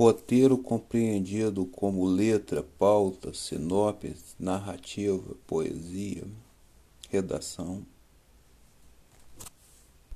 Roteiro compreendido como letra, pauta, sinopse, narrativa, poesia, redação.